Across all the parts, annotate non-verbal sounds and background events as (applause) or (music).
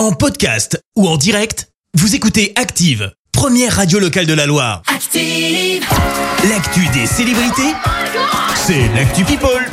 En podcast ou en direct, vous écoutez Active, première radio locale de la Loire. Active. L'actu des célébrités, c'est l'actu People.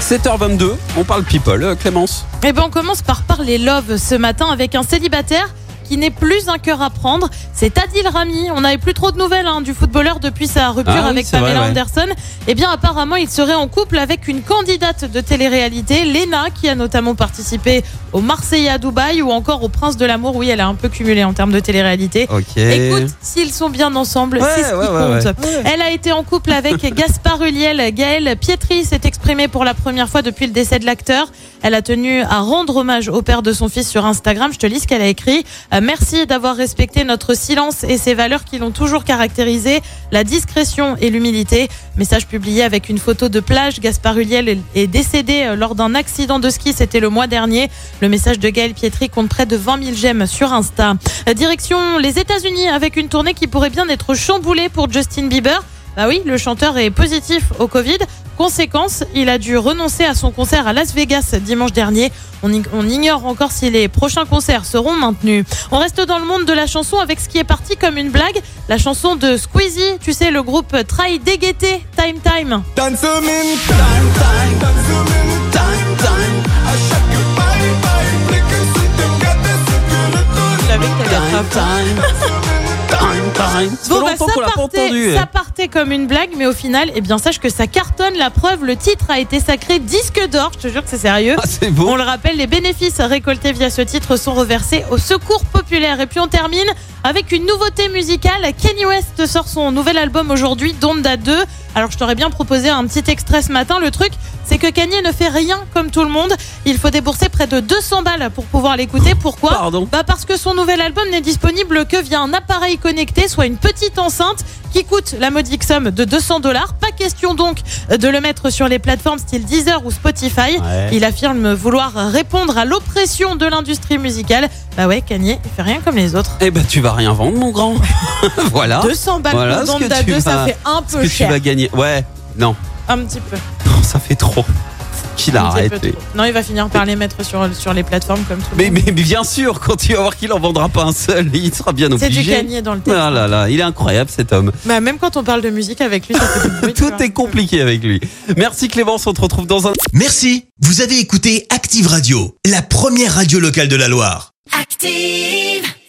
7h22, on parle people. Euh, Clémence Eh ben on commence par parler love ce matin avec un célibataire qui n'est plus un cœur à prendre. C'est Adil Rami. On n'avait plus trop de nouvelles hein, du footballeur depuis sa rupture Ah oui, avec vrai, Pamela ouais. Anderson. Eh bien, apparemment, il serait en couple avec une candidate de télé-réalité, Lena, qui a notamment participé au Marseillais à Dubaï ou encore au Prince de l'amour. Oui, elle a un peu cumulé en termes de télé-réalité. Écoute, s'ils sont bien ensemble, Ouais, c'est ce qui ouais, compte. Elle a été en couple avec (laughs) Gaspard Huliel. Gaël Pietri s'est exprimée pour la première fois depuis le décès de l'acteur. Elle a tenu à rendre hommage au père de son fils sur Instagram. Je te lis ce qu'elle a écrit. Euh, merci d'avoir respecté notre silence et ses valeurs qui l'ont toujours caractérisé, la discrétion et l'humilité. Message publié avec une photo de plage. Gaspard Huliel est- décédé euh, lors d'un accident de ski. C'était le mois dernier. Le message de Gaël Pietri compte près de 20 000 j'aime sur Insta. Euh, Direction les États-Unis avec une tournée qui pourrait bien être chamboulée pour Justin Bieber. Bah oui, le chanteur est positif au Covid. Conséquence, il a dû renoncer à son concert à Las Vegas dimanche dernier. On, ig- on ignore encore si les prochains concerts seront maintenus. On reste dans le monde de la chanson avec ce qui est parti comme une blague. La chanson de Squeezie, tu sais, le groupe Try Dégueté, Time Time. Time, time, Bon, bah, ça, partait, entendu. ça partait comme une blague, mais au final, eh bien, sache que ça cartonne. La preuve, le titre a été sacré disque d'or. Je te jure que c'est sérieux. Ah, c'est On le rappelle, les bénéfices récoltés via ce titre sont reversés au secours populaire. Et puis on termine avec une nouveauté musicale. Kanye West sort son nouvel album aujourd'hui, Donda 2. Alors je t'aurais bien proposé un petit extrait ce matin. Le truc, que Kanye ne fait rien comme tout le monde. Il faut débourser près de 200 balles pour pouvoir l'écouter. Pourquoi? Pardon. bah parce que son nouvel album n'est disponible que via un appareil connecté, soit une petite enceinte qui coûte la modique somme de 200 dollars. Pas question donc de le mettre sur les plateformes style Deezer ou Spotify. Ouais. Il affirme vouloir répondre à l'oppression de l'industrie musicale. Bah ouais, Kanye, il fait rien comme les autres. Eh ben, tu vas rien vendre, mon grand. (laughs) voilà. 200 balles Voilà pour ce que Donda tu 2, ça vas- fait un Ce peu que tu cher. vas gagner. Ouais. Non. Un petit peu. Non, ça fait trop. Qu'il lui. trop. Non, il va finir par les mettre sur, sur les plateformes comme tout le Mais, monde. mais, mais bien sûr, quand tu vas voir qu'il en vendra pas un seul, il sera bien C'est du obligé. Kanye dans le texte. Ah là là, il est incroyable cet homme. Bah, même quand on parle de musique avec lui, ça fait du bruit. tu (laughs) Tout est compliqué avec lui. Merci Clémence, on te retrouve dans un Merci, vous avez écouté Active Radio, la première radio locale de la Loire. Active.